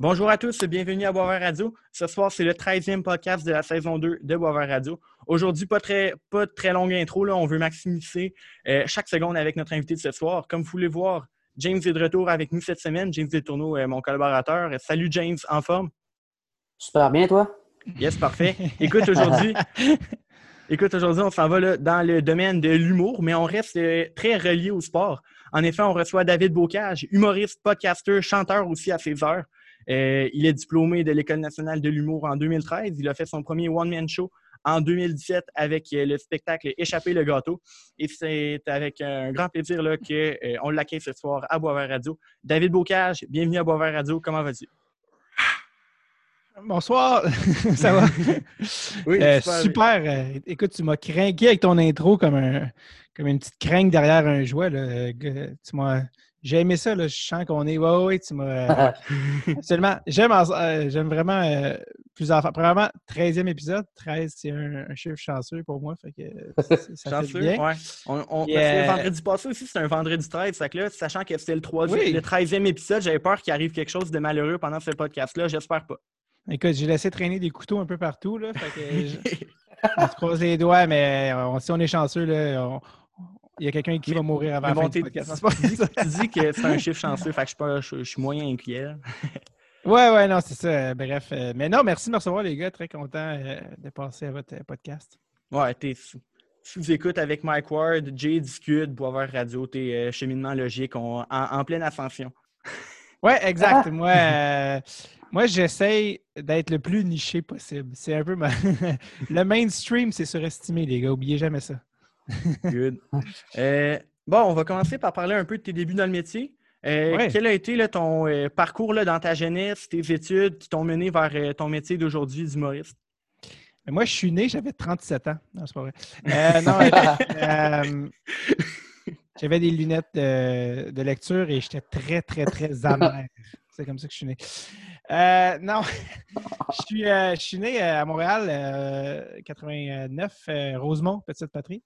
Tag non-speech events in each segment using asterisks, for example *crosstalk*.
Bonjour à tous, bienvenue à Boisvert Radio. Ce soir, c'est le 13e podcast de la saison 2 de Boisvert Radio. Aujourd'hui, pas très, pas de très longue intro, là. on veut maximiser euh, chaque seconde avec notre invité de ce soir. Comme vous voulez voir, James est de retour avec nous cette semaine. James Detourneau est mon collaborateur. Salut James, en forme? Super bien, toi? Yes, parfait. Écoute, aujourd'hui, *laughs* Écoute, aujourd'hui, on s'en va dans le domaine de l'humour, mais on reste euh, très relié au sport. En effet, on reçoit David Bocage, humoriste, podcaster, chanteur aussi à ses heures. Euh, il est diplômé de l'École nationale de l'humour en 2013. Il a fait son premier one-man show en 2017 avec euh, le spectacle Échapper le gâteau. Et c'est avec un grand plaisir qu'on l'accueille ce soir à Boisvert Radio. David Bocage, bienvenue à Boisvert Radio. Comment vas-tu? Bonsoir, *laughs* ça va? Oui, euh, super. Euh, écoute, tu m'as craqué avec ton intro comme, un, comme une petite crainte derrière un jouet. Là. Tu m'as... J'ai aimé ça, là. je sens qu'on est. Ouais, ouais, tu m'as. *laughs* Absolument. J'aime, euh, j'aime vraiment plusieurs fois. Premièrement, 13e épisode. 13, c'est un, chiffre chanceux pour moi. Fait que ça chanceux, fait bien. Ouais. On, on, Le vendredi passé aussi, c'est un vendredi 13. Fait que là, sachant que c'était le, 3 le 13e épisode, j'avais peur qu'il arrive quelque chose de malheureux pendant ce podcast-là. J'espère pas. Écoute, j'ai laissé traîner des couteaux un peu partout. Là, fait que *laughs* on se croise les doigts, mais si on est chanceux, là, il y a quelqu'un qui va mourir avant la fin du podcast. *laughs* Tu dis, que c'est un chiffre chanceux, fait que je suis, pas, je, suis moyen inquiet. ouais, ouais, non, c'est ça. Bref. Euh, mais non, merci de me recevoir, les gars. Très content euh, de passer à votre podcast. Ouais, t'es vous écoutes avec Mike Ward, Jay discute, Boisvert Radio, t'es euh, cheminement logique en, en, pleine ascension. Ouais, exact. Moi, moi, j'essaye d'être le plus niché possible. C'est un peu ma... *laughs* le mainstream, c'est surestimé, les gars. Oubliez jamais ça. *laughs* Good. Euh, bon, on va commencer par parler un peu de tes débuts dans le métier. Euh, quel a été ton euh, parcours là, dans ta jeunesse, tes études qui t'ont mené vers ton métier d'aujourd'hui d'humoriste? Moi, je suis né, j'avais 37 ans. Non, c'est pas vrai. *laughs* non, j'avais des lunettes de lecture et j'étais très, très, très amer. C'est comme ça que je suis né. Non, je, suis, euh, je suis né euh, à Montréal, 89, Rosemont, Petite Patrie.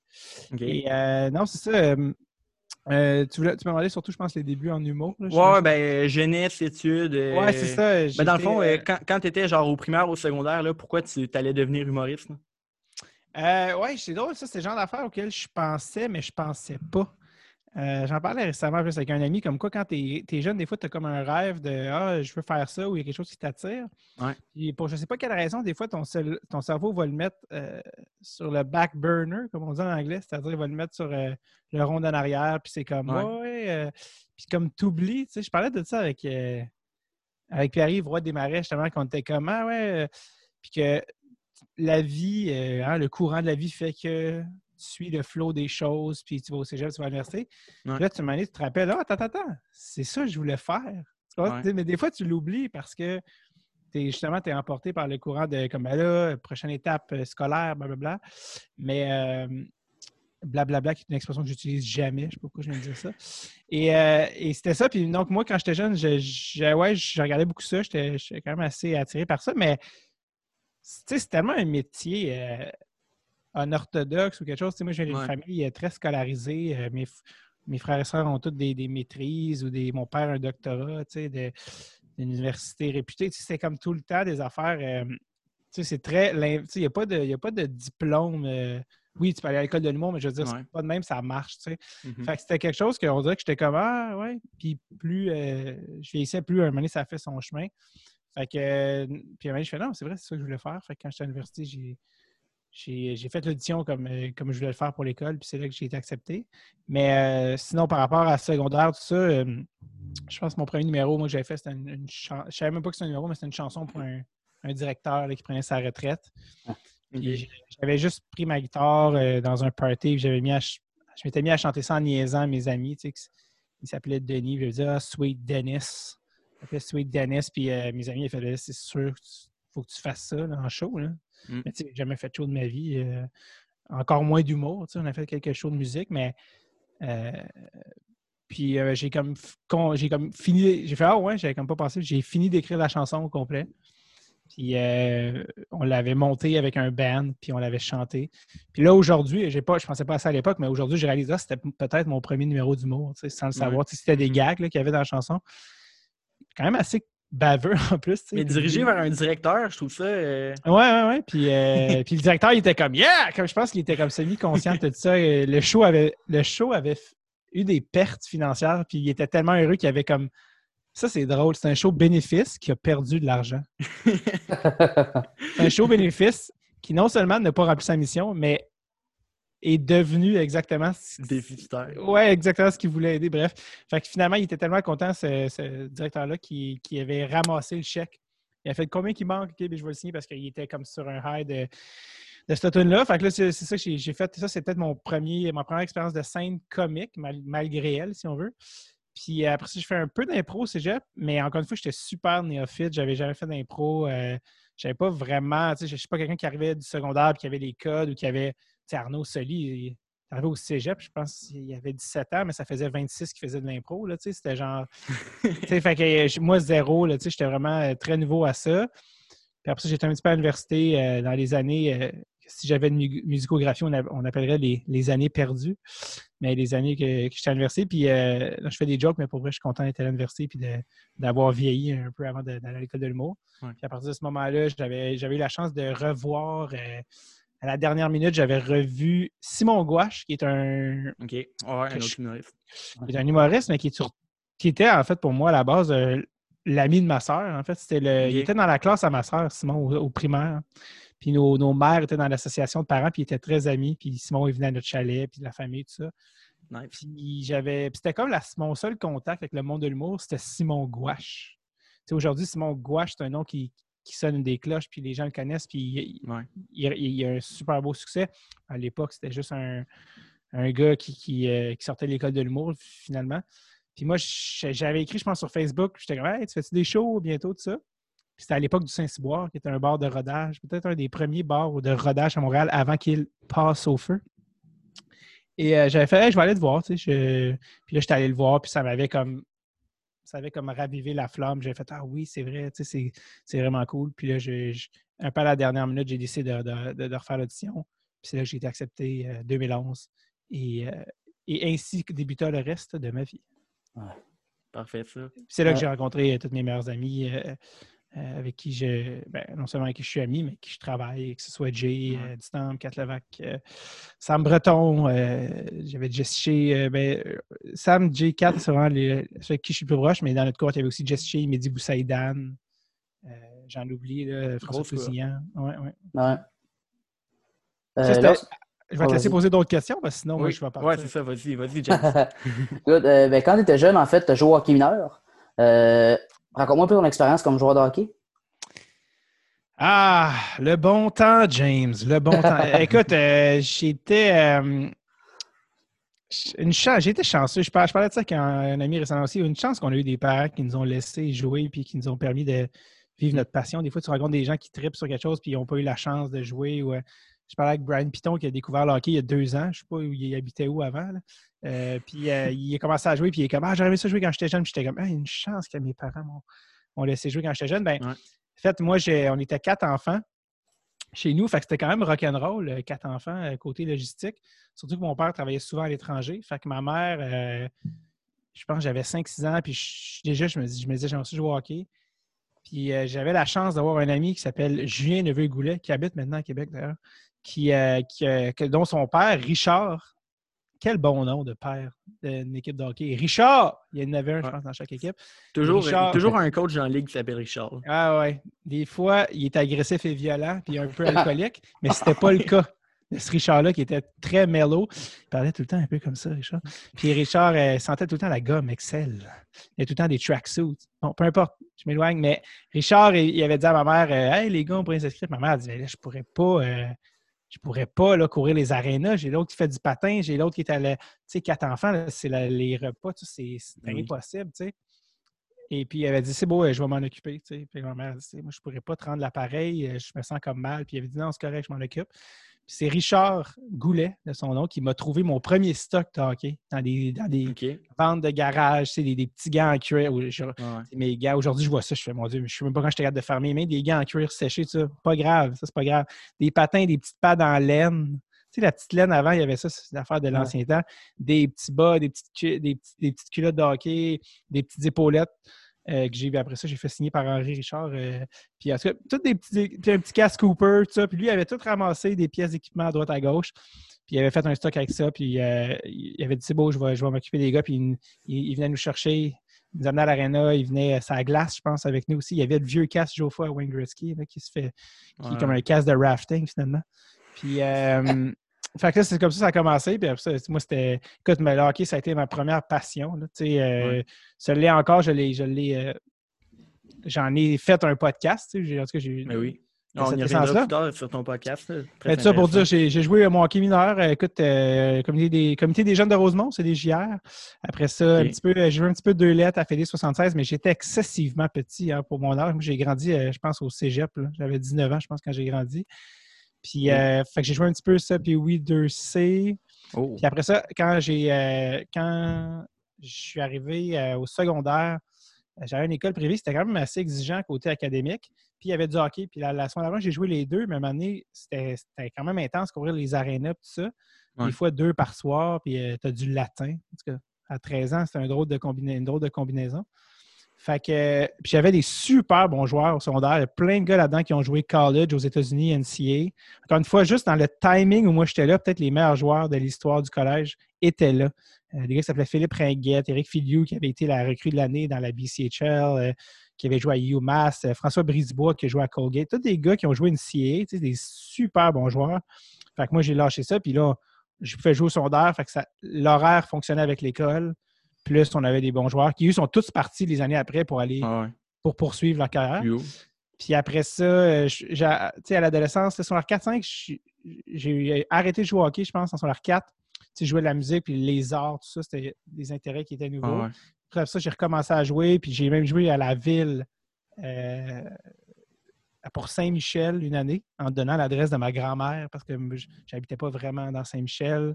Et non, c'est ça. tu, voulais, tu m'as demandé surtout, je pense, les débuts en humour. Là, ouais, ben, jeunesse, études. ouais, c'est ça. Ben, dans le fond, quand, quand tu étais genre au primaire, ou au secondaire, là, pourquoi tu allais devenir humoriste? Euh, oui, c'est drôle, ça, c'est le genre d'affaires auxquelles je pensais, mais je pensais pas. Euh, j'en parlais récemment avec un ami, comme quoi, quand tu es, jeune, des fois, tu as comme un rêve de Ah, je veux faire ça ou il y a quelque chose qui t'attire. Ouais. pour je ne sais pas quelle raison, des fois, ton, ton cerveau va le mettre euh, sur le back burner, comme on dit en anglais, c'est-à-dire il va le mettre sur euh, le rond en arrière, puis c'est comme Ouais, puis comme tu oublies, tu sais, je parlais de ça avec, avec Pierre-Yves Roy Desmarais, justement, quand on était comme Ah ouais, puis que la vie, hein, le courant de la vie fait que suis le flot des choses, puis tu vas au cégep, tu vas à l'université. Là, tu, tu te rappelles, ah, attends, attends, c'est ça que je voulais faire. Mais des fois, tu l'oublies parce que es, justement, tu es emporté par le courant de, comme, ben là, prochaine étape euh, scolaire, blablabla. Mais euh, blablabla, qui est une expression que j'utilise jamais, je sais pas pourquoi je viens de dire ça. Et, euh, et c'était ça. Puis donc, moi, quand j'étais jeune, je, ouais, je regardais beaucoup ça. J'étais quand même assez attiré par ça. Mais, c'est tellement un métier un orthodoxe ou quelque chose. Tu sais, moi, j'ai une famille euh, très scolarisée. Euh, mes, mes, frères et sœurs ont toutes des, des, maîtrises ou des, mon père un doctorat, tu sais, de, d'une université réputée. Tu sais, c'est comme tout le temps des affaires. Euh, tu sais, c'est très. Tu sais, il n'y a, pas de, a pas de diplôme. oui, tu peux aller à l'école de l'humour, mais je veux dire, c'est pas de même, ça marche, tu sais. Mm-hmm. Fait que c'était quelque chose qu'on dirait que j'étais comme, ah, ouais. Puis plus je vieillissais, plus un moment donné, ça fait son chemin. Fait que, puis un moment, je fais, non, c'est vrai, c'est ça que je voulais faire. Fait que quand j'étais à l'université, j'ai j'ai fait l'audition comme, euh, comme je voulais le faire pour l'école, puis c'est là que j'ai été accepté. Mais euh, sinon, par rapport à secondaire, tout ça, euh, je pense que mon premier numéro, moi, j'avais fait, c'était une, chanson. Je savais même pas que c'était un numéro, mais c'était une chanson pour un, directeur qui prenait sa retraite. Ah, j'avais juste pris ma guitare dans un party, j'avais mis je m'étais mis à chanter ça en niaisant à mes amis. Tu sais, il s'appelait Denis, je disais ah, Sweet Dennis. Il s'appelait Sweet Dennis, puis mes amis, ils faisaient c'est sûr, il faut que tu fasses ça en show. Là. Mm. Mais tu sais, jamais fait de show de ma vie. Euh, encore moins d'humour. On a fait quelques shows de musique, mais. Euh, puis euh, j'ai comme, j'ai comme fini. J'ai fait Ah ouais, j'avais comme pas pensé. J'ai fini d'écrire la chanson au complet. Puis on l'avait monté avec un band, puis on l'avait chanté. Puis là, aujourd'hui, j'ai pas, je pensais pas à ça à l'époque, mais aujourd'hui, j'ai réalisé que c'était peut-être mon premier numéro d'humour, sans le savoir. C'était des gags qu'il y avait dans la chanson. Quand même assez baveux *laughs* en plus. Mais dirigé vers un directeur, je trouve ça. euh, Ouais, ouais, ouais. Puis, euh, *laughs* puis le directeur, il était comme Yeah! Comme je pense qu'il était comme semi-conscient de tout ça. Et le show avait, le show avait eu des pertes financières, puis il était tellement heureux qu'il avait comme. Ça, c'est drôle. C'est un show bénéfice qui a perdu de l'argent. C'est *laughs* un show bénéfice qui non seulement n'a pas rempli sa mission, mais est devenu exactement ce- déficitaire. Ouais, exactement ce qu'il voulait aider. Bref. Fait que finalement, il était tellement content, ce, ce directeur-là, qui, qui avait ramassé le chèque. Il a fait combien qui manque? OK, ben, je vais le signer parce qu'il était comme sur un high de, de cette automne-là. Fait que là, c'est ça que j'ai- j'ai fait. Ça, c'est peut-être mon premier, ma première expérience de scène comique, mal- malgré elle, si on veut. Puis euh, après ça, je fais un peu d'impro au cégep, mais encore une fois, j'étais super néophyte. J'avais jamais fait d'impro. Euh, j'avais pas vraiment, tu sais, je suis pas quelqu'un qui arrivait du secondaire et qui avait les codes ou qui avait, sais, Arnaud Soli, il est arrivé au cégep, je pense qu'il avait 17 ans, mais ça faisait 26 qu'il faisait de l'impro, c'était genre, fait que euh, moi, zéro, j'étais vraiment euh, très nouveau à ça. Puis après ça, j'étais un petit peu à l'université euh, dans les années, euh, si j'avais une mu- musicographie, on, a- on appellerait les, les années perdues, mais les années que, que j'étais à l'université. Puis euh, là, je fais des jokes, mais pour vrai, je suis content d'être à l'université puis d'avoir vieilli un peu avant d'aller à l'école de l'humour. Ouais. Puis à partir de ce moment-là, j'avais eu la chance de revoir, à la dernière minute, j'avais revu Simon Gouache, qui est un, OK. Ouais, un autre humoriste. qui est un humoriste, mais qui, est sur- qui était en fait pour moi à la base euh, l'ami de ma sœur. En fait, c'était le, il était dans la classe à ma sœur, Simon, au, au primaire. Puis nos, nos mères étaient dans l'association de parents, puis ils étaient très amis. Puis Simon, il venait à notre chalet, puis la famille, tout ça. Nice. Puis j'avais. puis c'était comme la- mon seul contact avec le monde de l'humour, c'était Simon Gouache. Tu sais, Aujourd'hui, Simon Gouache, c'est un nom qui, qui sonne des cloches, puis les gens le connaissent, puis il, Ouais. il, il- il a un super beau succès. À l'époque, c'était juste un, un gars qui, qui, euh, qui sortait de l'école de l'humour, finalement. Puis moi, j'avais écrit, je pense, sur Facebook, j'étais comme, hey, tu fais-tu des shows bientôt, tout ça? Puis c'était à l'époque du Saint-Cyboire, qui était un bar de rodage, peut-être un des premiers bars de rodage à Montréal avant qu'il passe au feu. Et euh, j'avais fait, Hey, je vais aller te voir, tu sais. je- Puis là, j'étais allé le voir, puis ça m'avait comme. Ça avait comme ravivé la flamme. J'ai fait, ah oui, c'est vrai, tu sais, c'est- vraiment cool. Puis là, je- je- un peu à la dernière minute, j'ai décidé de, de- de- de refaire l'audition. Puis c'est là que j'ai été accepté euh, 2011. Et, euh, et ainsi débuta le reste de ma vie. Parfait, ça. Puis c'est là que Ouais. j'ai rencontré euh, tous mes meilleurs amis euh, avec qui je. Ben, non seulement avec qui je suis ami, mais avec qui je travaille, que ce soit Jay, Ouais. euh, Distam, Kat Levac, euh, Sam Breton, euh, j'avais Jess Shea, ben, Sam, Jay, Kat, c'est vraiment les, ceux avec qui je suis le plus proche, mais dans notre cohorte, il y avait aussi Jess Shea, Mehdi Boussaïdan, j'en oublie, là, François. Tousignan. Ouais, ouais. Ouais. Ça, c'était- là, Je vais te laisser poser d'autres questions, parce que sinon, moi, Oui. je vais partir. Ouais, c'est ça. Vas-y, vas-y, James. *laughs* écoute, euh, ben, quand tu étais jeune, en fait, tu as joué au hockey mineur. Euh, Raconte-moi un peu ton expérience comme joueur de hockey. Ah, le bon temps, James, le bon temps. *laughs* Écoute, euh, j'étais euh, une chance, j'étais chanceux. Je parlais, je parlais de ça avec un, un ami récemment aussi. Une chance qu'on a eu des parents qui nous ont laissé jouer puis qui nous ont permis de vivre notre passion. Des fois, tu rencontres des gens qui tripent sur quelque chose puis ils n'ont pas eu la chance de jouer. Ou, euh, je parlais avec Brian Piton qui a découvert le hockey il y a deux ans. Je ne sais pas où il habitait où avant. Euh, puis euh, il a commencé à jouer puis il est comme Ah, aimé ça jouer quand j'étais jeune. Puis j'étais comme Ah, une chance que mes parents m'ont laissé jouer quand j'étais jeune. Ben, Ouais. En fait, moi, on était quatre enfants chez nous. Fait que c'était quand même rock'n'roll, euh, quatre enfants, côté logistique. Surtout que mon père travaillait souvent à l'étranger. Fait que ma mère, euh, je pense que j'avais 5-6 ans, puis je- déjà, je me, dis, je me disais, j'aimerais jouer au hockey. Puis euh, j'avais la chance d'avoir un ami qui s'appelle Julien Neveu-Goulet, qui habite maintenant à Québec d'ailleurs, qui, euh, qui, euh, dont son père, Richard, quel bon nom de père d'une équipe de hockey. Richard! Il y en avait un, je pense, dans chaque équipe. toujours, Richard. toujours un coach en ligue qui s'appelle Richard. Ah ouais. Des fois, il est agressif et violent, puis un peu *laughs* alcoolique, mais c'était pas le cas de ce Richard-là qui était très mellow. Il parlait tout le temps un peu comme ça, Richard. Puis Richard euh, sentait tout le temps la gomme Excel. Il y a tout le temps des tracksuits. Bon, peu importe, je m'éloigne, mais Richard, il, avait dit à ma mère Hey, les gars, on pourrait s'inscrire. Ma mère a dit là, Je pourrais pas. euh, je pourrais pas là, courir les arénas. J'ai l'autre qui fait du patin, j'ai l'autre qui est à la. Tu sais, quatre enfants, c'est les repas, tu sais, c'est Oui. impossible, tu sais. Et puis, il avait dit, c'est beau, euh, je vais m'en occuper. Tu sais. Puis ma mère a dit, moi, je ne pourrais pas te rendre l'appareil, euh, je me sens comme mal. Puis il avait dit, non, c'est correct, je m'en occupe. C'est Richard Goulet, de son nom, qui m'a trouvé mon premier stock de hockey dans des, dans des ventes de garage, des, des petits gants en cuir. où je- ouais. mes gars, aujourd'hui, je vois ça, je fais, mon Dieu, mais je ne sais même pas quand j'étais capable de faire mes mains, des gants en cuir séchés, ça. Pas grave, ça, c'est pas grave. Des patins, des petites pads en laine. Tu sais, la petite laine avant, il y avait ça, c'est une affaire de Ouais. l'ancien temps. Des petits bas, des petites, des, des petites culottes de hockey, des petites épaulettes. Que j'ai après ça, j'ai fait signer par Henri Richard. puis en tout cas, des petits, puis un petit casque Cooper, tout ça. Puis lui, il avait tout ramassé des pièces d'équipement à droite à gauche. Puis il avait fait un stock avec ça. Puis il avait dit c'est beau, je vais, je vais m'occuper des gars. Puis il, venait nous chercher. Il nous amenait à l'aréna, il venait à la glace, je pense, avec nous aussi. Il y avait le vieux casque Jofa Wayne Gretzky qui se fait, qui est comme un casque de rafting finalement. Puis, fait que c'est comme ça que ça a commencé. Puis après moi, c'était. Écoute, mais le hockey, ça a été ma première passion. Là, euh, Ça l'est encore, je l'ai. Je l'ai euh, J'en ai fait un podcast. En tout cas, j'ai. Mais oui. On y reviendra plus tard sur ton podcast. Ça pour dire, j'ai joué mon hockey mineur. Euh, écoute, euh, comité, des, comité des jeunes de Rosemont, c'est des JR. Après ça, un petit peu, j'ai joué un petit peu deux lettres à Fédé 76, mais j'étais excessivement petit hein, pour mon âge. J'ai grandi, je pense, au cégep. J'avais 19 ans, je pense, quand j'ai grandi. Puis, euh, fait que j'ai joué un petit peu ça, puis oui, 2C. Puis après ça, quand j'ai euh, quand je suis arrivé euh, au secondaire, j'avais une école privée, c'était quand même assez exigeant côté académique. Puis il y avait du hockey. Puis la, la semaine avant, j'ai joué les deux, mais à un moment donné, c'était quand même intense courir les arénas, tout ça. Des fois, deux par soir, puis tu as du latin. En tout cas, à 13 ans, c'était un drôle de une drôle de combinaison. Fait que, j'avais des super bons joueurs au secondaire. Il y a plein de gars là-dedans qui ont joué college aux États-Unis, NCA. Encore une fois, juste dans le timing où moi j'étais là, peut-être les meilleurs joueurs de l'histoire du collège étaient là. Euh, des gars qui s'appelaient Philippe Ringuette, Eric Filiou, qui avait été la recrue de l'année dans la BCHL, euh, qui avait joué à UMass, euh, François Brisebois qui a joué à Colgate. Tous des gars qui ont joué NCA, des super bons joueurs. Fait que moi, j'ai lâché ça. Puis là, je pouvais jouer au secondaire. Fait que l'horaire fonctionnait avec l'école. Plus on avait des bons joueurs qui, eux, sont tous partis les années après pour aller ah pour poursuivre leur carrière. Puis après ça, euh, à l'adolescence, sur leur 4-5, j'ai arrêté de jouer au hockey, je pense, en son 4. Tu jouer de la musique, puis les arts, tout ça, c'était des intérêts qui étaient nouveaux. Après ça, j'ai recommencé à jouer, puis j'ai même joué à la ville euh, pour Saint-Michel une année, en donnant l'adresse de ma grand-mère, parce que j'habitais pas vraiment dans Saint-Michel.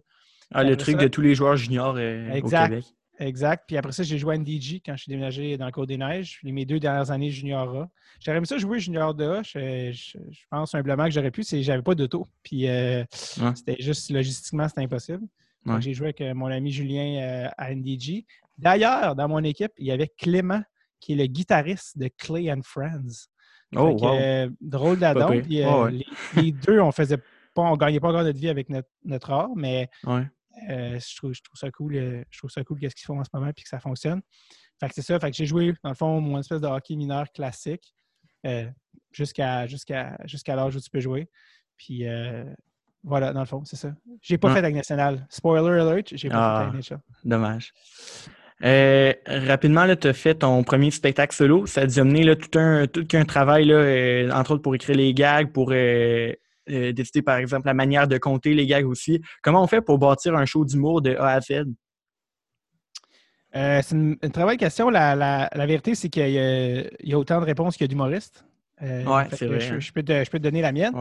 Ah, le truc de tous les joueurs juniors euh, au Québec. Exact. Puis après ça, j'ai joué à NDG quand je suis déménagé dans le Côte des Neiges. Mes deux dernières années junior A. J'aurais aimé ça jouer junior 2 Je, je, pense humblement que j'aurais pu, c'est j'avais pas d'auto. Puis euh, c'était juste logistiquement, c'était impossible. J'ai joué avec euh, mon ami Julien euh, à NDG. D'ailleurs, dans mon équipe, il y avait Clément, qui est le guitariste de Clay and Friends. Oh, drôle d'adon. Puis les, deux, on faisait pas, on gagnait pas encore notre vie avec notre, notre art, mais euh, je, trouve, ça cool. Euh, je trouve ça cool qu'est-ce qu'ils font en ce moment et que ça fonctionne. Fait que c'est ça. Fait que j'ai joué, dans le fond, mon espèce de hockey mineur classique euh, jusqu'à jusqu'à jusqu'à l'âge où tu peux jouer. Puis voilà, dans le fond, c'est ça. J'ai pas fait avec national. Spoiler alert, j'ai pas fait avec ah, Dommage. rapidement, tu as fait ton premier spectacle solo. Ça a dû amener tout, un, tout un travail, là, entre autres pour écrire les gags, pour euh, par exemple, la manière de compter les gags aussi. Comment on fait pour bâtir un show d'humour de A à Z? Euh, c'est une, très bonne question. La, vérité, c'est qu'il y, a autant de réponses qu'il y a d'humoristes. Euh, oui, c'est vrai. Hein. Je, peux te, donner la mienne.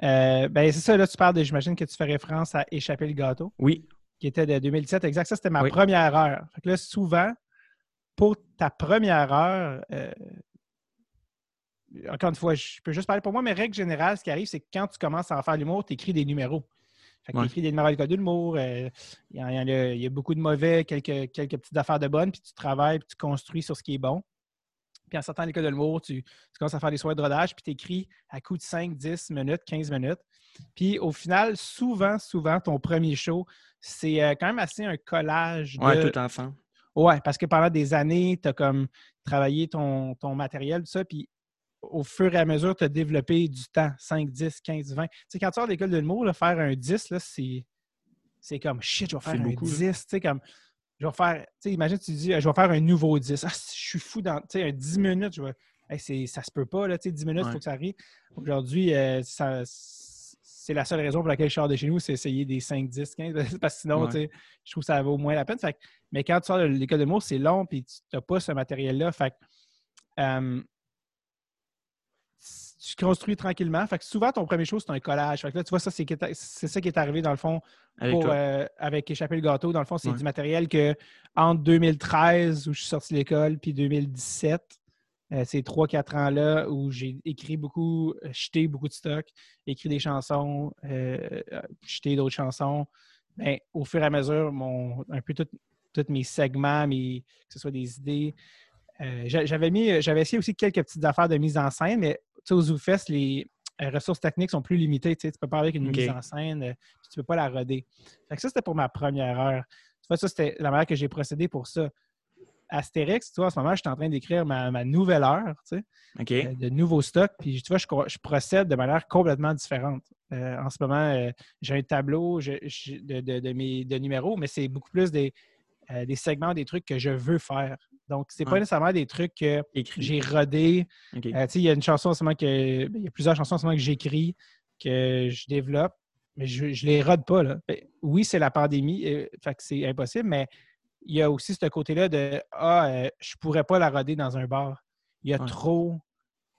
ben, c'est ça, là, tu parles de, j'imagine que tu fais référence à Échapper le gâteau. Oui. Qui était de 2017, exact. Ça, c'était ma première heure. Fait que là, souvent, pour ta première heure, encore une fois, je peux juste parler pour moi, mais règle générale, ce qui arrive, c'est que quand tu commences à en faire l'humour, tu écris des numéros. Fait que tu écris des numéros à l'école d'humour. Euh, il, y, a beaucoup de mauvais, quelques, quelques petites affaires de bonnes, puis tu travailles, puis tu construis sur ce qui est bon. Puis en sortant de l'école de l'humour, tu, commences à faire des soirées de rodage, puis tu écris à coup de 5, 10 minutes, 15 minutes. Puis au final, souvent, souvent, ton premier show, c'est euh, quand même assez un collage de... Ouais, tout ensemble. Ouais, parce que pendant des années, tu as comme travaillé ton, ton matériel, tout ça, puis au fur et à mesure, tu as développé du temps, 5, 10, 15, 20. Tu sais, quand tu sors de l'école de l'humour, faire un 10, c'est, c'est comme shit, je vais faire un 10. Tu sais, comme je vais faire, tu sais, imagine, tu dis, je vais faire un nouveau 10. Ah, je suis fou dans, tu sais, un 10 minutes, je vais, ça se peut pas, là, tu sais, 10 minutes, il faut que ça arrive. Aujourd'hui, euh, c'est la seule raison pour laquelle je sors de chez nous, c'est essayer des 5, 10, 15, parce que sinon, tu sais, je trouve que ça vaut moins la peine. mais quand tu sors de l'école de l'humour, c'est long, puis tu n'as pas ce matériel-là. Fait euh, tu construis tranquillement. Fait que souvent, ton premier show, c'est un collage. Fait que là, tu vois, ça, c'est, ça qui est arrivé dans le fond avec, euh, avec Échapper le gâteau. Dans le fond, c'est du matériel que entre 2013, où je suis sorti de l'école, puis 2017, euh, ces trois, quatre ans-là où j'ai écrit beaucoup, euh, jeté beaucoup de stock, écrit des chansons, jeté d'autres chansons. Ben, au fur et à mesure, mon, un peu tous mes segments, mes, que ce soit des idées, euh, j'avais mis, j'avais essayé aussi quelques petites affaires de mise en scène, mais au ZooFest, les ressources techniques sont plus limitées. Tu peux pas avec une mise en scène, euh, tu peux pas la roder. Fait que ça, c'était pour ma première heure. Tu vois, ça, c'était la manière que j'ai procédé pour ça. Astérix, tu vois, en ce moment, je suis en train d'écrire ma, nouvelle heure, tu sais, euh, de nouveaux stocks. Puis, tu vois, je, procède de manière complètement différente. en ce moment, j'ai un tableau de, mes, de numéros, mais c'est beaucoup plus des, des segments, des trucs que je veux faire. Donc, c'est pas nécessairement des trucs que j'ai rodés. Euh, il y a une chanson en ce moment que. Ben, il y a plusieurs chansons en ce moment que j'écris, que je développe, mais je, ne les rode pas. Là. Oui, c'est la pandémie, euh, fait que c'est impossible, mais il y a aussi ce côté-là de Ah, euh, je pourrais pas la roder dans un bar. Il y a trop.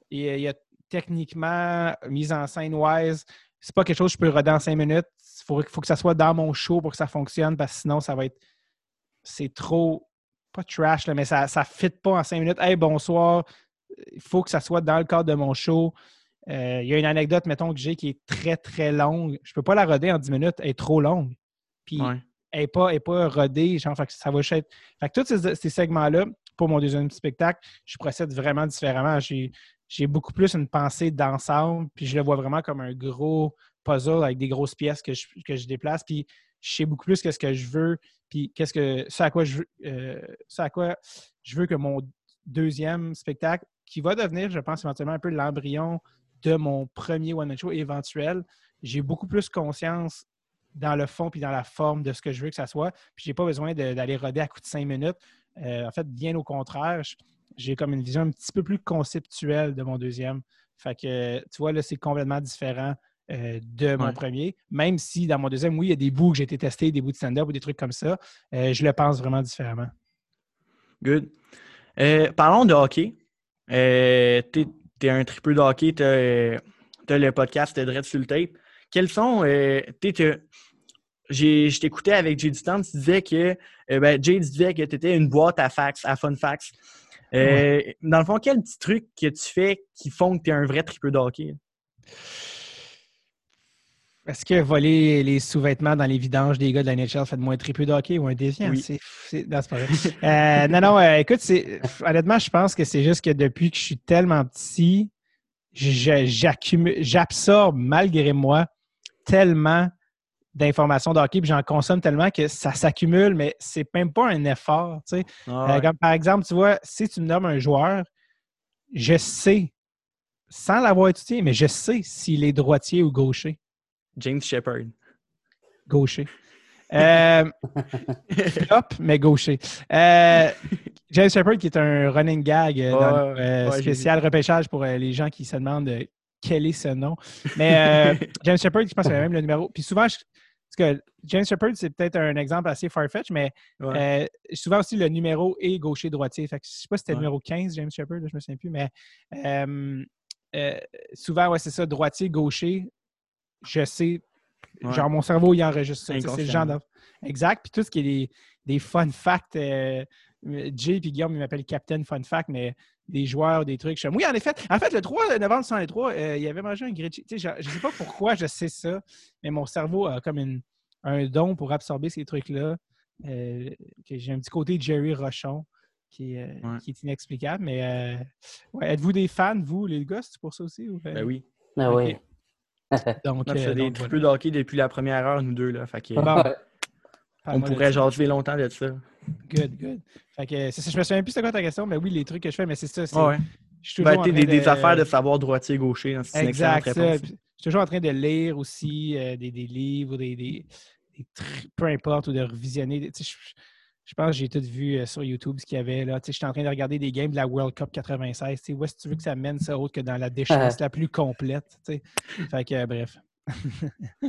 Il y a, techniquement, mise en scène wise, c'est pas quelque chose que je peux roder en cinq minutes. Il faut, faut que ça soit dans mon show pour que ça fonctionne, parce que sinon, ça va être. C'est trop pas trash, mais ça ne fit pas en cinq minutes. Hey, bonsoir, il faut que ça soit dans le cadre de mon show. Euh, il y a une anecdote, mettons, que j'ai qui est très, très longue. Je ne peux pas la roder en dix minutes, elle est trop longue. Puis, elle n'est pas, pas rodée. Genre, ça va être. Fait que tous ces, segments-là, pour mon deuxième spectacle, je procède vraiment différemment. J'ai beaucoup plus une pensée d'ensemble, puis je le vois vraiment comme un gros puzzle avec des grosses pièces que je, que je déplace. Puis, je sais beaucoup plus que ce que je veux puis qu'est-ce que ça à quoi je euh, à quoi je veux que mon deuxième spectacle, qui va devenir, je pense, éventuellement un peu l'embryon de mon premier one-man show éventuel, j'ai beaucoup plus conscience dans le fond puis dans la forme de ce que je veux que ça soit. Puis j'ai pas besoin d'aller roder à coup de cinq minutes. Euh, en fait, bien au contraire, j'ai comme une vision un petit peu plus conceptuelle de mon deuxième. Fait que, tu vois, là, c'est complètement différent euh, de mon premier, même si dans mon deuxième, oui, il y a des bouts que j'ai été testé, des bouts de stand-up ou des trucs comme ça. Euh, je le pense vraiment différemment. Good. Euh, parlons de hockey. tu es, un triple de hockey, tu as, le podcast Dread sur le tape. Quels sont. je t'écoutais avec Jay Distant, tu disais que ben, Jay disait que tu étais une boîte à fax, à fun fax. Dans le fond, quel petit truc que tu fais qui font que tu es un vrai triple de hockey? Est-ce que voler les sous-vêtements dans les vidanges des gars de la NHL fait de moins triple de hockey ou un déviant? Oui. C'est, non, pas euh, non, non, euh, écoute, honnêtement, je pense que c'est juste que depuis que je suis tellement petit, j'absorbe malgré moi tellement d'informations de hockey, puis j'en consomme tellement que ça s'accumule, mais c'est même pas un effort. Tu sais. Ah euh, par exemple, tu vois, si tu me nommes un joueur, je sais, sans l'avoir étudié, mais je sais s'il est droitier ou gaucher. James Shepard. Gaucher. Euh, *laughs* flop, mais gaucher. Euh, James Shepard, qui est un running gag euh, spécial repêchage pour les gens qui se demandent quel est ce nom. Mais *laughs* James Shepard, je pense qu'il a même le numéro. Puis souvent, parce que James Shepard, c'est peut-être un exemple assez farfetch, mais souvent aussi le numéro est gaucher-droitier. je ne sais pas si c'était le numéro 15, James Shepard, je ne me souviens plus, mais souvent, ouais, c'est ça, droitier-gaucher je sais, genre mon cerveau, il enregistre ça. C'est le genre Exact. Puis tout ce qui est des, des fun facts, euh, Jay et Guillaume, ils m'appellent Captain Fun Fact, mais des joueurs, des trucs. oui, en effet, en fait, le 3 novembre 103, euh, il avait mangé un grilled Je ne sais pas pourquoi je sais ça, mais mon cerveau a comme un don pour absorber ces trucs-là. Euh, j'ai un petit côté Jerry Rochon qui, qui est inexplicable. Mais êtes-vous des fans, vous, les gars, c'est pour ça aussi? Ou... Ben oui. Ben oui. *laughs* donc, on a fait euh, des triples de hockey depuis la première heure, nous deux. Là, fait que, on pourrait jaser longtemps de ça. Good, good. Fait que, je me souviens plus c'est quoi ta question, mais oui, les trucs que je fais, mais c'est ça. Ouais. Je suis toujours ben, des, des, affaires de savoir droitier-gaucher. Hein, c'est exact. je suis toujours en train de lire aussi euh, des, des, livres, des, des, peu importe, ou de revisionner. Je, je pense que j'ai tout vu euh, sur YouTube ce qu'il y avait. là. J'étais en train de regarder des games de la World Cup 96. où est-ce que tu veux que ça mène ça autre que dans la déchéance la plus complète? Fait que euh, bref. *laughs*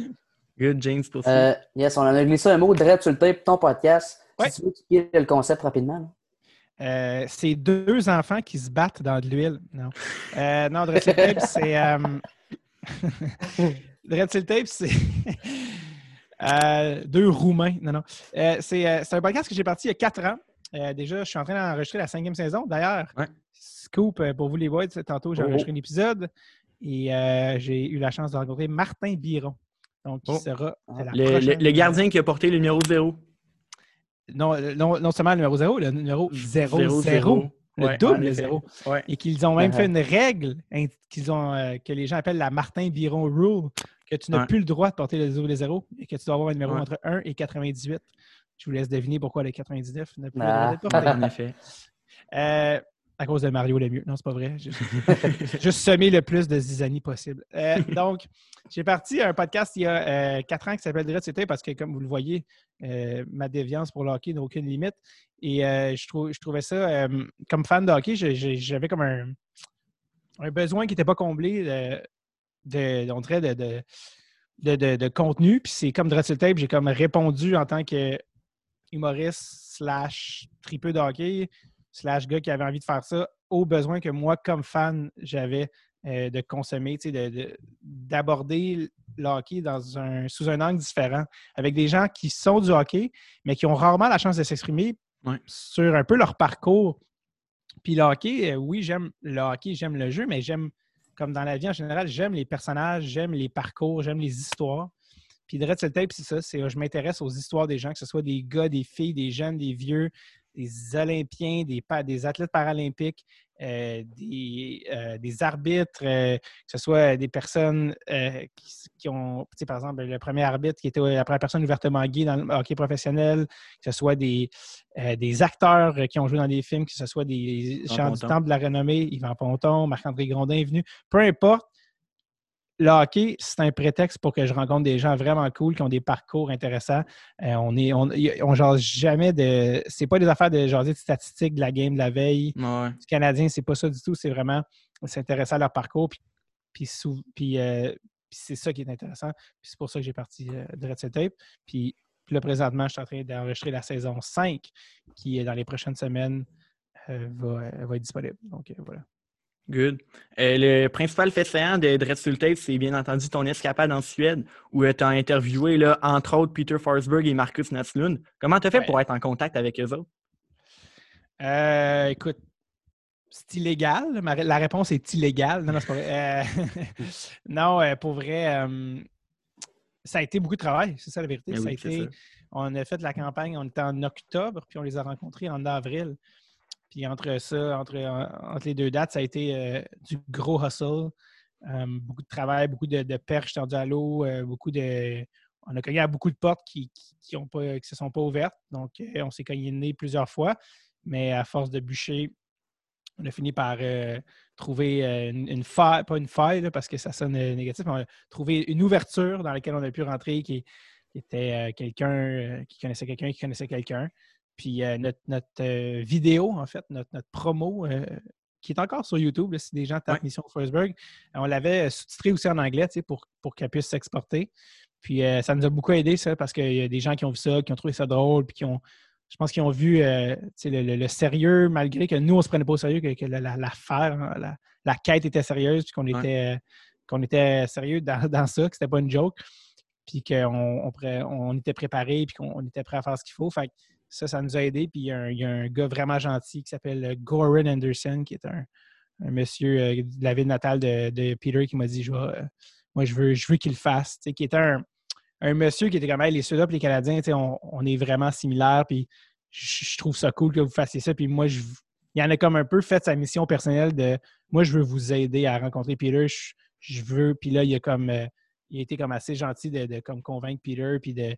Good, James, pour euh, Yes, on en a glissé un mot direct sur le tape, ton podcast. Si tu veux expliquer le concept rapidement. Euh, c'est deux enfants qui se battent dans de l'huile. Non. Euh, non, Tape, c'est. *laughs* Dressel Tape, c'est. Euh, deux Roumains. Non, non. Euh, euh, c'est, un podcast que j'ai parti il y a quatre ans. déjà, je suis en train d'enregistrer la cinquième saison. D'ailleurs, scoop pour vous les boys, tantôt j'ai oh. enregistré un épisode et j'ai eu la chance de rencontrer Martin Biron. Donc, qui oh. sera le, gardien qui a porté le numéro zéro. Non, non, non seulement le numéro zéro, le numéro 0-0. le Ouais, double en de effet. zéro. Ouais. Et qu'ils ont même Uh-huh. fait une règle hein, qu'ils ont, euh, que les gens appellent la Martin Biron Rule, que tu n'as Ouais. plus le droit de porter le double de zéro et que tu dois avoir un numéro Ouais. entre 1 et 98. Je vous laisse deviner pourquoi le 99 n'a plus le droit d'être porté. En effet. *laughs* Euh, à cause de Mario Lemieux. Non, c'est pas vrai. J'ai *laughs* juste semé le plus de zizanie possible. Euh, *laughs* donc, j'ai parti un podcast il y a euh, quatre ans qui s'appelle Direct C'était parce que, comme vous le voyez, euh, ma déviance pour le hockey n'a aucune limite. Et euh, je, trou- je trouvais ça, euh, comme fan de hockey, j'avais comme un, un besoin qui n'était pas comblé de, on dirait de, de, de, de- contenu. Puis c'est comme Direct Tape, j'ai comme répondu en tant que humoriste slash tripeux de hockey slash gars qui avait envie de faire ça aux besoins que moi, comme fan, j'avais euh, de consommer, tu sais, de- de- d'aborder le hockey dans un, sous un angle différent, avec des gens qui sont du hockey, mais qui ont rarement la chance de s'exprimer sur un peu leur parcours. Puis le hockey, euh, oui, j'aime le hockey, j'aime le jeu, mais j'aime, comme dans la vie en général, j'aime les personnages, j'aime les parcours, j'aime les histoires. Puis Dread Tape, c'est ça, c'est je m'intéresse aux histoires des gens, que ce soit des gars, des filles, des jeunes, des vieux, des Olympiens, des, athlètes paralympiques, euh, des, euh, des arbitres, euh, que ce soit des personnes qui, qui ont, tu sais, par exemple, le premier arbitre qui était la première personne ouvertement gay dans le hockey professionnel, que ce soit des, des acteurs qui ont joué dans des films, que ce soit des chants du temple de la renommée, Yvan Ponton, Marc-André Grondin est venu, peu importe. Le hockey, c'est un prétexte pour que je rencontre des gens vraiment cool qui ont des parcours intéressants. Euh, on est, on, on jase jamais de. C'est pas des affaires de jaser de statistiques de la game de la veille Ouais. du Canadien, c'est pas ça du tout. C'est vraiment s'intéresser à leur parcours. Puis, puis, sou- puis, euh, puis c'est ça qui est intéressant. Puis c'est pour ça que j'ai parti euh, de Red Set Tape. Puis, puis là, présentement, je suis en train d'enregistrer la saison 5 qui, dans les prochaines semaines, va, va être disponible. Donc, voilà. Good. Euh, le principal fait saillant de Dread Sur le Tape, c'est bien entendu ton escapade en Suède, où tu as interviewé, là, entre autres, Peter Forsberg et Marcus Naslund. Comment tu as fait Ouais. pour être en contact avec eux autres? Euh, écoute, c'est illégal. La réponse est illégale. Non, non, c'est pas vrai. Euh, *laughs* non, euh, pour vrai, euh, ça a été beaucoup de travail. C'est ça la vérité. Ça Ben oui, c'est été, ça. on a fait la campagne, on était en octobre, puis on les a rencontrés en avril. Puis entre ça, entre, en- entre les deux dates, ça a été euh, du gros hustle. Euh, beaucoup de travail, beaucoup de, perches tendues à l'eau, euh, beaucoup de. On a cogné à beaucoup de portes qui ne qui, se sont pas ouvertes. Donc, on s'est cogné le nez plusieurs fois. Mais à force de bûcher, on a fini par trouver une, une faille, pas une faille parce que ça sonne négatif, mais on a trouvé une ouverture dans laquelle on a pu rentrer qui, qui était quelqu'un qui connaissait quelqu'un qui connaissait quelqu'un. Puis euh, notre, notre, euh, vidéo, en fait, notre, notre promo, euh, qui est encore sur YouTube, là, si des gens tapent Ouais. Mission Forsberg, on l'avait sous-titré aussi en anglais pour, pour qu'elle puisse s'exporter. Puis ça nous a beaucoup aidé, ça, parce qu'il y a des gens qui ont vu ça, qui ont trouvé ça drôle, puis qui ont, je pense qu'ils ont vu euh, le, le- le sérieux, malgré que nous, on ne se prenait pas au sérieux, que, que la- la- l'affaire, hein, la, la quête était sérieuse, puis qu'on Ouais. était, qu'on était sérieux dans, *laughs* dans ça, que c'était pas une joke, puis qu'on on, on était préparé, puis qu'on on était prêt à faire ce qu'il faut. Fait que ça, ça nous a aidé. Puis il y, a un- gars vraiment gentil qui s'appelle Goran Anderson, qui est un, monsieur euh, de la ville natale de, Peter, qui m'a dit euh, Moi, je veux, je veux qu'il le fasse. Tu Qui était un, monsieur qui était comme Hey, les Suédois et les Canadiens, on, est vraiment similaires. Puis je, trouve ça cool que vous fassiez ça. Puis moi, je, il y en a comme un peu fait sa mission personnelle de moi, je veux vous aider à rencontrer Peter. Je, je veux. Puis là, il a comme euh, il a été comme assez gentil de, de comme convaincre Peter. Puis de,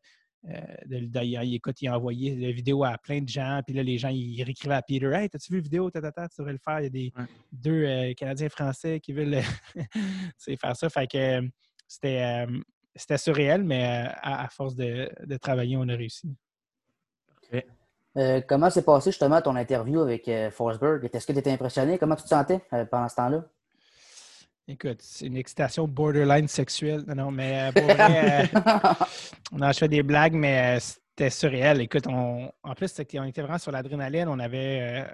euh, de, de- il, écoute, il a envoyé la vidéo à plein de gens. Puis là, les gens, ils réécrivaient à Peter Hey, t'as-tu vu la vidéo? Tata, tata, tu devrais le faire. Il y a des Ouais. deux euh, Canadiens français qui veulent *laughs* c'est faire ça. Fait que euh, c'était, euh, c'était surréel, mais euh, à, à force de, de travailler, on a réussi. Euh, comment s'est passé justement ton interview avec euh, Forsberg? Est-ce que tu étais impressionné? Comment tu te sentais euh, pendant ce temps-là? Écoute, c'est une excitation borderline sexuelle. Non, non, mais euh, pour vrai, euh, on a fait des blagues, mais euh, c'était surréel. Écoute, on, en plus, c'était- on était vraiment sur l'adrénaline. On avait. euh,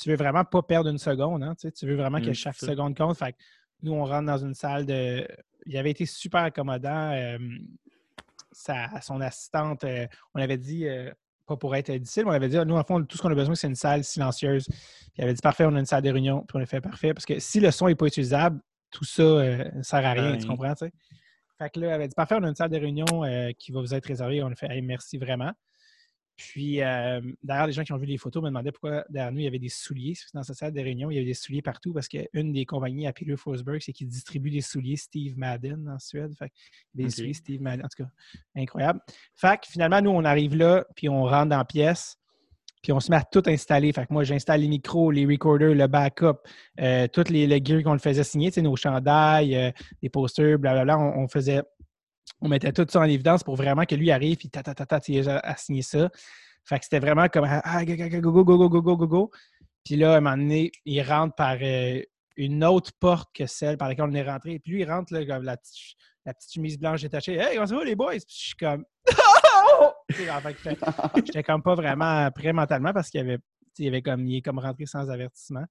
tu veux vraiment pas perdre une seconde. Hein, tu, sais, tu veux vraiment que Mm, chaque seconde compte. Fait que nous, on rentre dans une salle de. Il avait été super accommodant. euh, sa, son assistante, euh, on avait dit. euh, pas pour être difficile, mais on avait dit, nous, en fond, tout ce qu'on a besoin, c'est une salle silencieuse. Puis il avait dit, parfait, on a une salle de réunion. Puis on a fait parfait. Parce que si le son n'est pas utilisable, tout ça euh, ne sert à rien, Ouais. tu comprends, tu sais? Fait que là, elle avait dit, parfait, on a une salle de réunion euh, qui va vous être réservée. On a fait, Hey, merci vraiment. Puis, euh, d'ailleurs, les gens qui ont vu les photos me demandaient pourquoi derrière nous, il y avait des souliers. Dans cette salle de réunion, il y avait des souliers partout parce qu'une des compagnies à Peter Forsberg, c'est qu'il distribue des souliers Steve Madden en Suède. Fait des souliers Steve Madden. En tout cas, incroyable. Fait que finalement, nous, on arrive là, puis on rentre dans la pièce, puis on se met à tout installer. Fait que moi, j'installe les micros, les recorders, le backup, euh, toutes les, le gear qu'on le faisait signer, nos chandails, euh, les posters, blablabla. On, on faisait on mettait tout ça en évidence pour vraiment que lui arrive puis ta ta ta ça. Fait que c'était vraiment comme ah, go, go, go, go, go, go, go, go, go. Puis là, à un moment donné, il rentre par euh, une autre porte que celle par laquelle on est rentré. Puis lui, il rentre là, comme la petite, la petite chemise blanche détachée. Hey, comment ça va les boys? Puis je suis comme *laughs* j'étais- comme pas vraiment prêt mentalement parce qu'il y avait, il avait comme, il est comme rentré sans avertissement.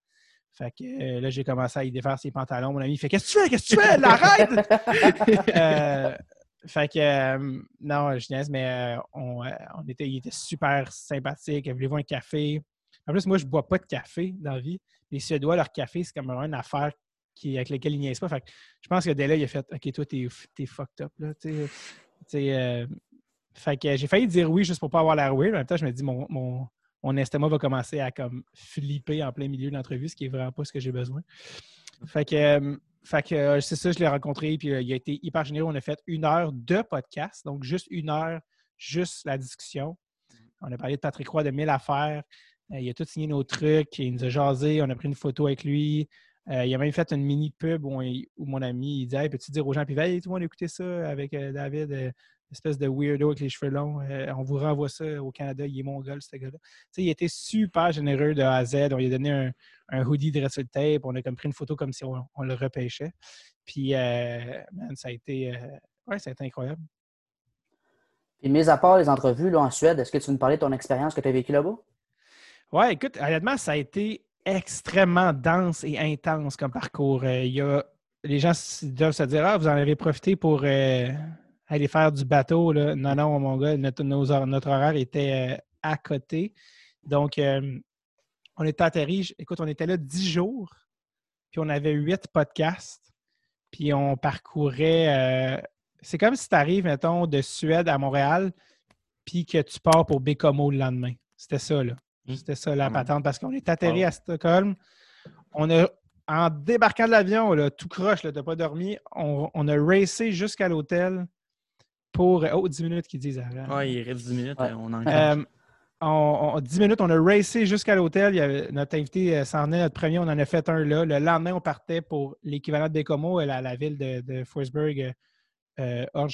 Fait que euh, là, j'ai commencé à y défaire ses pantalons. Mon ami il fait Qu'est-ce que tu fais? Qu'est-ce que tu fais? L'arrête! *laughs* Euh, fait que, euh, non, je niaise, mais on, euh, on était, il était super sympathique. Voulez-vous un café? En plus, moi, je bois pas de café dans la vie. Les Suédois, leur café, c'est comme une affaire qui, avec laquelle ils niaisent pas. Fait que je pense que dès là, il a fait OK, toi, t'es, t'es fucked up. Là, euh, fait que j'ai failli dire oui juste pour pas avoir l'air weird. En même temps, je me dis, mon, mon, mon estomac va commencer à comme flipper en plein milieu de l'entrevue, ce qui est vraiment pas ce que j'ai besoin. Fait que, euh, fait que euh, c'est ça, je l'ai rencontré, puis il a été hyper généreux. On a fait une heure de podcast, donc juste une heure, juste la discussion. On a parlé de Patrick Roy de mille affaires. Euh, il a tout signé nos trucs, il nous a jasé, on a pris une photo avec lui. Euh, il a même fait une mini pub où, on- où mon ami il dit Hey, peux-tu dire aux gens, puis hey, tout le monde écouter ça avec euh, David, espèce de weirdo avec les cheveux longs. On vous renvoie ça au Canada, il est mongol, ce gars-là. Il était super généreux de A à Z. On lui a donné un, un hoodie de sur tape. On a comme pris une photo comme si on, le repêchait. Puis, man, ça a été, ouais, incroyable. Puis, mis à part les entrevues là, en Suède, est-ce que tu veux nous parler de ton expérience que tu as vécue là-bas? Ouais, écoute, honnêtement, ça a été extrêmement dense et intense comme parcours. Euh, y a, les gens doivent se dire Ah, vous en avez profité pour euh, aller faire du bateau. Non, non, mon gars, notre, horaire était euh, à côté. Donc, on était atterri. Écoute, on était là dix jours, puis on avait huit podcasts, puis on parcourait. c'est comme si tu arrives, mettons, de Suède à Montréal, puis que tu pars pour Bécomo le lendemain. C'était ça, là. Mm. C'était ça la Mm. patente parce qu'on est atterri à Stockholm. On a, en débarquant de l'avion, là, tout croche, tu n'as pas dormi, on, on a racé jusqu'à l'hôtel pour. Oh, 10 minutes qu'ils disent. avant. Ouais, il reste 10 minutes. Ouais. euh, On en Euh, on, on- 10 minutes, on a racé jusqu'à l'hôtel. Notre invité euh, s'en est, notre premier, on en a fait un là. Le lendemain, on partait pour l'équivalent de Bécomo, la, la ville de, de Forsberg, euh, euh,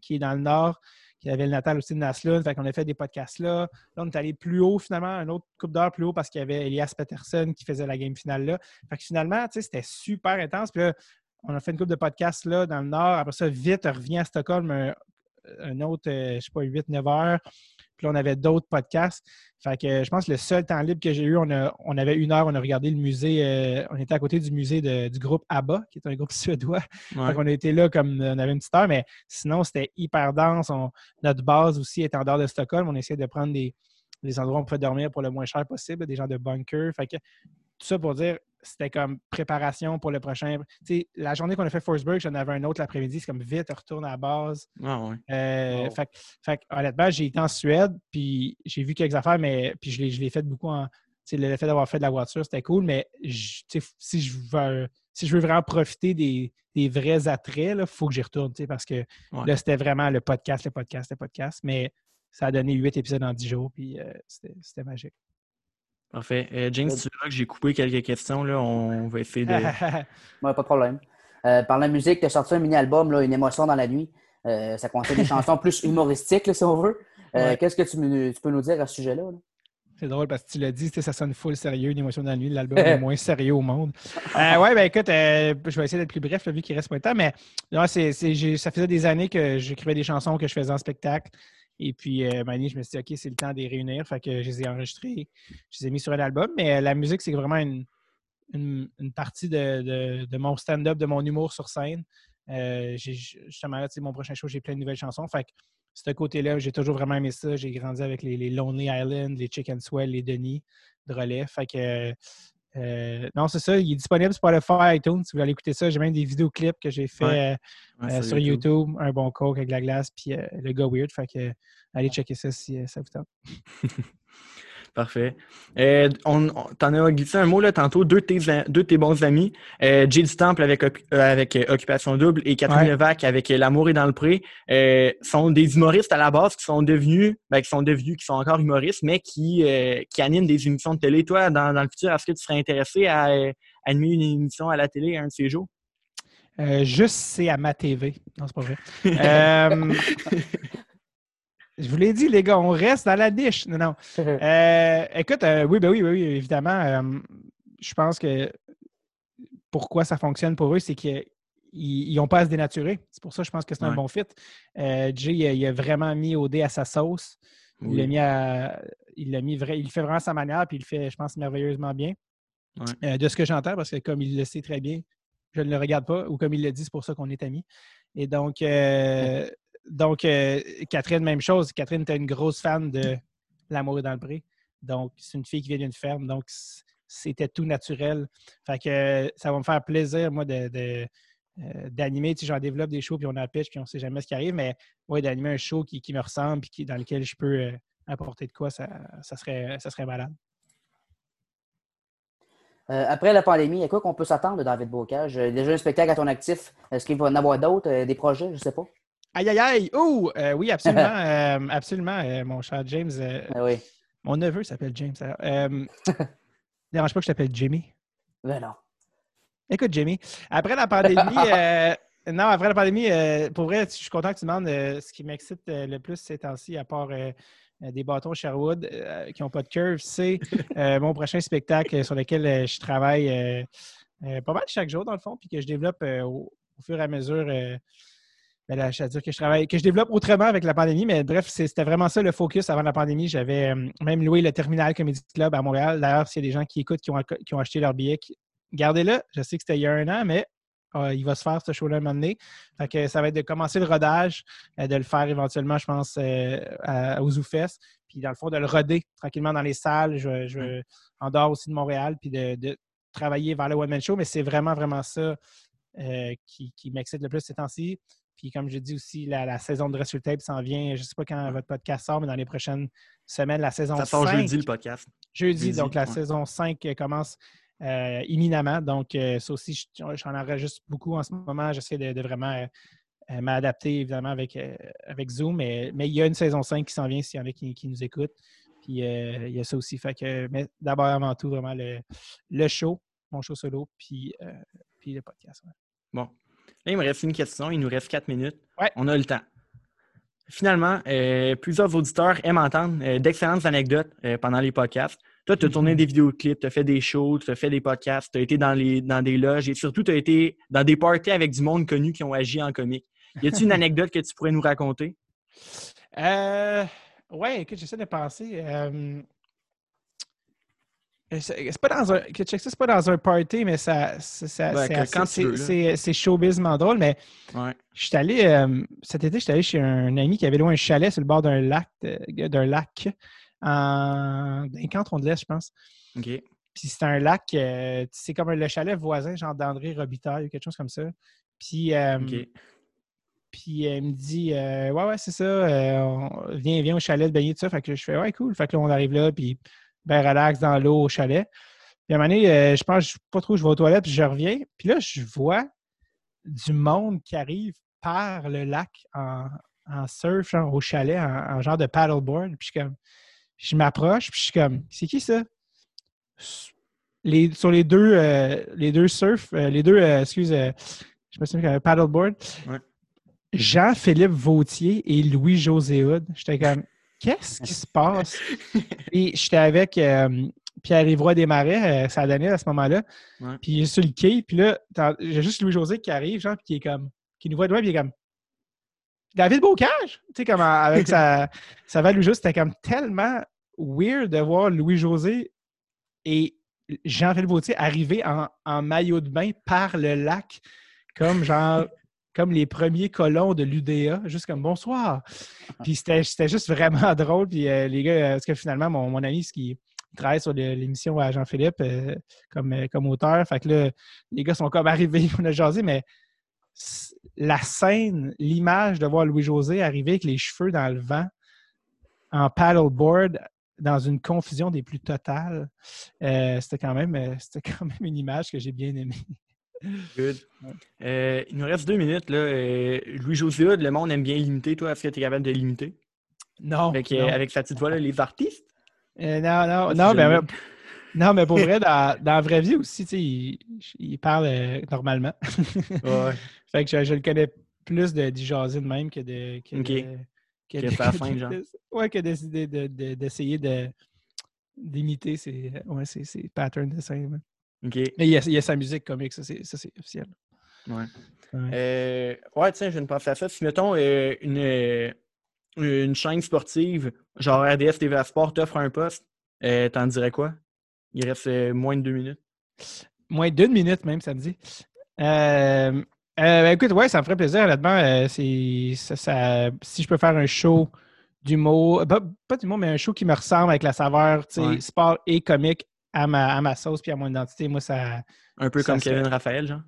qui est dans le nord, qui avait le natal aussi de Naslund. Fait qu'on a fait des podcasts là. Là, on est allé plus haut, finalement, un autre coupe d'heure plus haut parce qu'il y avait Elias Peterson qui faisait la game finale là. Fait que finalement, c'était super intense. Puis là, on a fait une coupe de podcasts là dans le nord. Après ça, vite, on revient à Stockholm un, un autre, euh, je sais pas, 8-9 heures. Puis là, on avait d'autres podcasts. Fait que euh, je pense que le seul temps libre que j'ai eu, on, a- on avait une heure, on a regardé le musée, euh, on était à côté du musée de- du groupe ABBA, qui est un groupe *laughs* suédois. Ouais. Fait qu'on a été là comme on avait une petite heure, mais sinon, c'était hyper dense. On- notre base aussi était en dehors de Stockholm. On essayait de prendre des, des endroits où on pouvait dormir pour le moins cher possible, des gens de bunker. Fait que tout ça pour dire, c'était comme préparation pour le prochain. Tu sais, la journée qu'on a fait Forsberg, j'en avais un autre l'après-midi. C'est comme vite, retourne à la base. Ah, ouais. Euh, Wow. fait, que- fait honnêtement, j'ai été en Suède, puis j'ai vu quelques affaires, mais puis je l'ai, fait beaucoup en. tu sais, Le fait d'avoir fait de la voiture, c'était cool, mais je- tu sais, si je veux, si je veux vraiment profiter des, des vrais attraits, il faut que j'y retourne, tu sais, parce que Ouais. là, c'était vraiment le podcast, le podcast, le podcast, mais ça a donné huit épisodes en dix jours, puis euh, c'était, c'était magique. Parfait. Euh, James, tu verras que j'ai coupé quelques questions. Là. On va essayer de. *laughs* Ouais, pas de problème. Euh, par la musique, tu as sorti un mini-album, là, Une émotion dans la nuit. Euh, ça contient des *laughs* chansons plus humoristiques, là, si on veut. Euh, Ouais. Qu'est-ce que tu, peux nous dire à ce sujet-là? là? C'est drôle parce que tu l'as dit, ça sonne full sérieux, une émotion dans la nuit, l'album *laughs* le moins sérieux au monde. Euh, ouais, ben écoute, euh, je vais essayer d'être plus bref, là, vu qu'il reste pas de temps, mais non, c'est, c'est- j'ai- ça faisait des années que j'écrivais des chansons que je faisais en spectacle. Et puis, euh, ben, je me suis dit, OK, c'est le temps de les réunir. Fait que je les ai enregistrés, je les ai mis sur un album. Mais euh, la musique, c'est vraiment une, une, partie de, de- de mon stand-up, de mon humour sur scène. Euh, justement, là, mon prochain show, j'ai plein de nouvelles chansons. Fait que ce côté-là, j'ai toujours vraiment aimé ça. J'ai grandi avec les, les Lonely Island, les Chicken Swell, les Denis de. Fait que, non, c'est ça. Il est disponible sur Spotify, iTunes. Si vous voulez écouter ça, j'ai même des vidéoclips que j'ai fait Ouais. euh, Ouais, euh, sur YouTube. Un bon coke avec la glace, puis euh, le gars weird. Fait que allez checker ça si euh, ça vous tente. *laughs* Parfait. Euh, on, on- T'en as glissé un mot là, tantôt, deux de tes, deux de tes bons amis, euh, Jay du Temple avec, euh, avec euh, Occupation Double et Catherine Ouais. Levac avec euh, L'amour est dans le pré, euh, sont des humoristes à la base qui sont devenus, ben, qui sont devenus, qui sont encore humoristes, mais qui, qui animent des émissions de télé. Toi, dans, dans le futur, est-ce que tu serais intéressé à animer une émission à la télé un de ces jours? Euh, juste, c'est à ma TV. Non, c'est pas vrai. *laughs* Euh, je vous l'ai dit, les gars, on reste dans la niche. Non, non. *laughs* Euh, écoute, euh, oui, ben oui, ben oui, évidemment. euh, je pense que pourquoi ça fonctionne pour eux, c'est qu'ils n'ont pas à se dénaturer. C'est pour ça que je pense que c'est un bon fit. Euh, Jay, il a, il a vraiment mis au dé à sa sauce. Il l'a Oui. mis à. Il l'a mis vrai, il le fait vraiment à sa manière, puis il le fait, je pense, merveilleusement bien. Ouais. Euh, de ce que j'entends, parce que comme il le sait très bien, je ne le regarde pas, ou comme il le dit, c'est pour ça qu'on est amis. Et donc, euh, donc euh, Catherine, même chose. Catherine était une grosse fan de L'amour dans le pré. Donc, c'est une fille qui vient d'une ferme, donc c'était tout naturel. Fait que ça va me faire plaisir, moi, de, euh, d'animer. Tu sais, j'en développe des shows, puis on a puis on ne sait jamais ce qui arrive, mais ouais, d'animer un show qui, qui me ressemble, puis qui, dans lequel je peux euh, apporter de quoi, ça, ça, serait, ça serait malade. Après la pandémie, à quoi qu'on peut s'attendre David Bocage? Déjà un spectacle à ton actif. Est-ce qu'il va en avoir d'autres, des projets? Je ne sais pas. Aïe, aïe, aïe! Oh! euh, oui, absolument. *laughs* euh, absolument, euh, mon cher James. Ah oui. mon neveu s'appelle James. *laughs* dérange pas que je t'appelle Jimmy. Ben non. Écoute, Jimmy, après la pandémie, *laughs* non, après la pandémie, pour vrai, je suis content que tu demandes ce qui m'excite le plus ces temps-ci, à part des bâtons Sherwood qui n'ont pas de curve, c'est mon prochain spectacle sur lequel je travaille pas mal chaque jour, dans le fond, puis que je développe au, au fur et à mesure. Ben là, je veux dire que je travaille, que je développe autrement avec la pandémie, mais bref, c'était vraiment ça le focus avant la pandémie. J'avais euh, même loué le Terminal Comedy Club à Montréal. D'ailleurs, s'il y a des gens qui écoutent, qui ont, qui ont acheté leur billet, gardez-le. Je sais que c'était il y a un an, mais euh, il va se faire ce show-là un moment donné. Fait que ça va être de commencer le rodage, euh, de le faire éventuellement, je pense, euh, à- aux Zoufest. Puis dans le fond, de le roder tranquillement dans les salles, je, je- en dehors aussi de Montréal, puis de, de travailler vers le one-man show. Mais c'est vraiment, vraiment ça qui, qui m'excite le plus ces temps-ci. Puis comme je dis aussi, la, la saison de Dress Your Tape s'en vient. Je ne sais pas quand votre podcast sort, mais dans les prochaines semaines, la saison Ça sort 5. jeudi le podcast. Jeudi, Jeudi, donc la ouais. saison 5 euh, commence euh, imminemment. Donc, euh, ça aussi, je- j'en enregistre beaucoup en ce moment. J'essaie de, de vraiment euh, m'adapter, évidemment, avec, avec Zoom. Mais, mais il y a une saison 5 qui s'en vient s'il y en a qui, qui nous écoutent. Puis, il y a ça aussi. Fait que, mais d'abord, avant tout, vraiment, le, le show, mon show solo, puis, puis le podcast. ouais. Bon. Là, il me reste une question. Il nous reste quatre minutes. Ouais. On a le temps. Finalement, euh, plusieurs auditeurs aiment entendre euh, d'excellentes anecdotes euh, pendant les podcasts. Toi, tu as tourné Mhm. des vidéoclips, tu as fait des shows, tu as fait des podcasts, tu as été dans, les, dans des loges et surtout, tu as été dans des parties avec du monde connu qui ont agi en comique. Y a-t-il une *laughs* anecdote que tu pourrais nous raconter? Euh, ouais, écoute, j'essaie de penser. euh, c'est c'est pas dans un. c'est pas dans un party, mais ça. Ben, c'est showbizement drôle, mais Ouais. je suis allé. euh, cet été, j'étais allé chez un ami qui avait loué un chalet sur le bord d'un lac, euh, d'un lac en. Dans les cantons de l'Est, je pense. OK. Puis c'est un lac, euh, c'est comme le chalet voisin, genre d'André Robitaille ou quelque chose comme ça. Puis. euh, puis elle me dit euh, Ouais, ouais, c'est ça, euh, on- viens, viens au chalet de baigner, tout ça. Fait que je fais Ouais, cool. Fait que là, on arrive là, puis ben relax dans l'eau au chalet. Puis à un moment donné, euh, je pense, je sais pas trop, je vais aux toilettes, puis je reviens. Puis là, je vois du monde qui arrive par le lac en, en surf, genre au chalet, en, en genre de paddleboard. Puis je suis comme, je m'approche, puis je suis comme, c'est qui ça? Les, sur les deux, euh, les deux surf, euh, les deux, euh, excuse, euh, je me souviens paddleboard. Ouais. Jean-Philippe Vautier et Louis-José Hood. J'étais comme, qu'est-ce qui se passe? Et j'étais avec euh, Pierre-Yvroy Desmarais, euh, ça à ce moment-là. Ouais. Puis il est sur le quai, puis là, j'ai juste Louis-José qui arrive, genre, puis qui est comme, qui nous voit de loin, puis il est comme, David Bocage! Tu sais, comme avec sa, *laughs* sa voix Louis-José, c'était comme tellement weird de voir Louis-José et Jean-Philippe Vautier arriver en, en maillot de bain par le lac, comme genre, comme les premiers colons de l'UDA, juste comme bonsoir. Puis c'était juste vraiment *laughs* drôle. Puis euh, les gars, euh, parce que finalement, mon, mon ami, ce qui, il travaille sur l'émission à Jean-Philippe euh, comme, comme auteur. Fait que là, les gars sont comme arrivés, *laughs* on a jasé, mais la scène, l'image de voir Louis-José arriver avec les cheveux dans le vent en paddleboard dans une confusion des plus totales, euh, c'était quand même c'était *laughs* quand même une image que j'ai bien aimée. Good. Euh, il nous reste deux minutes. Là. Euh, Louis-José le monde aime bien limiter. Toi, est-ce que tu es capable de limiter? Non, Avec, euh, non. avec sa petite voix, là, les artistes? Euh, non, non, non, mais, j'aime non, mais pour *laughs* vrai, dans, dans la vraie vie aussi, il, il parle normalement. Ouais. *laughs* fait que je, je le connais plus de, du jaser de même que de. Que Ok. de- que Que de-. Ouais, que d'essayer de, de- d'essayer de, d'imiter ses, ouais, ses, ses patterns de scène. Mais il y, a, il y a sa musique comique, ça c'est, ça, c'est officiel. Ouais. Ouais. Euh, ouais, tiens, je viens de penser à ça. Si, mettons, euh, une, euh, une chaîne sportive, genre RDS TVA Sport, t'offre un poste, euh, t'en dirais quoi? Il reste moins de deux minutes. Moins d'une minute même samedi. Euh, euh, ben, écoute, ouais, ça me ferait plaisir, honnêtement. c'est, ça, ça- si je peux faire un show d'humour, pas, pas d'humour, mais un show qui me ressemble avec la saveur, tu sais, Ouais. sport et comique à ma, à ma sauce puis à mon identité, moi, ça. Un peu Ça comme Kevin Raphaël, genre.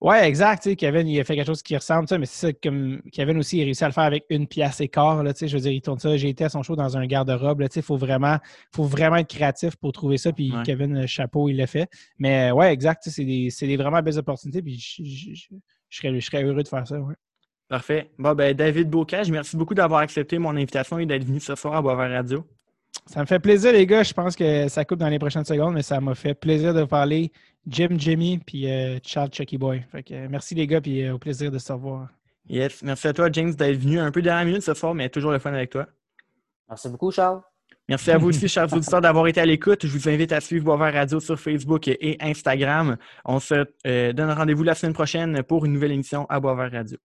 Ouais, exact. Kevin, il a fait quelque chose qui ressemble, mais c'est ça, comme Kevin aussi, il a réussi à le faire avec une pièce et quart. Là, tu sais, je veux dire, il tourne ça. J'ai été à son show dans un garde-robe. là, tu sais, Il faut vraiment, faut vraiment être créatif pour trouver ça. Puis Ouais. Kevin, euh, chapeau, il l'a fait. Mais euh, ouais, exact. C'est des, c'est des vraiment belles opportunités. Puis je serais, je serais heureux de faire ça. Ouais. Parfait. Bon, ben, David Bocage, merci beaucoup d'avoir accepté mon invitation et d'être venu ce soir à Boisvert Radio. Ça me fait plaisir, les gars. Je pense que ça coupe dans les prochaines secondes, mais ça m'a fait plaisir de vous parler. Jim, Jimmy, puis euh, Charles Chucky Boy. Fait que, euh, merci, les gars, puis euh, au plaisir de se revoir. Yes. Merci à toi, James, d'être venu un peu dernière minute ce soir, mais toujours le fun avec toi. Merci beaucoup, Charles. Merci à vous aussi, chers *laughs* auditeurs, d'avoir été à l'écoute. Je vous invite à suivre Boisvert Radio sur Facebook et Instagram. On se euh, donne rendez-vous la semaine prochaine pour une nouvelle émission à Boisvert Radio.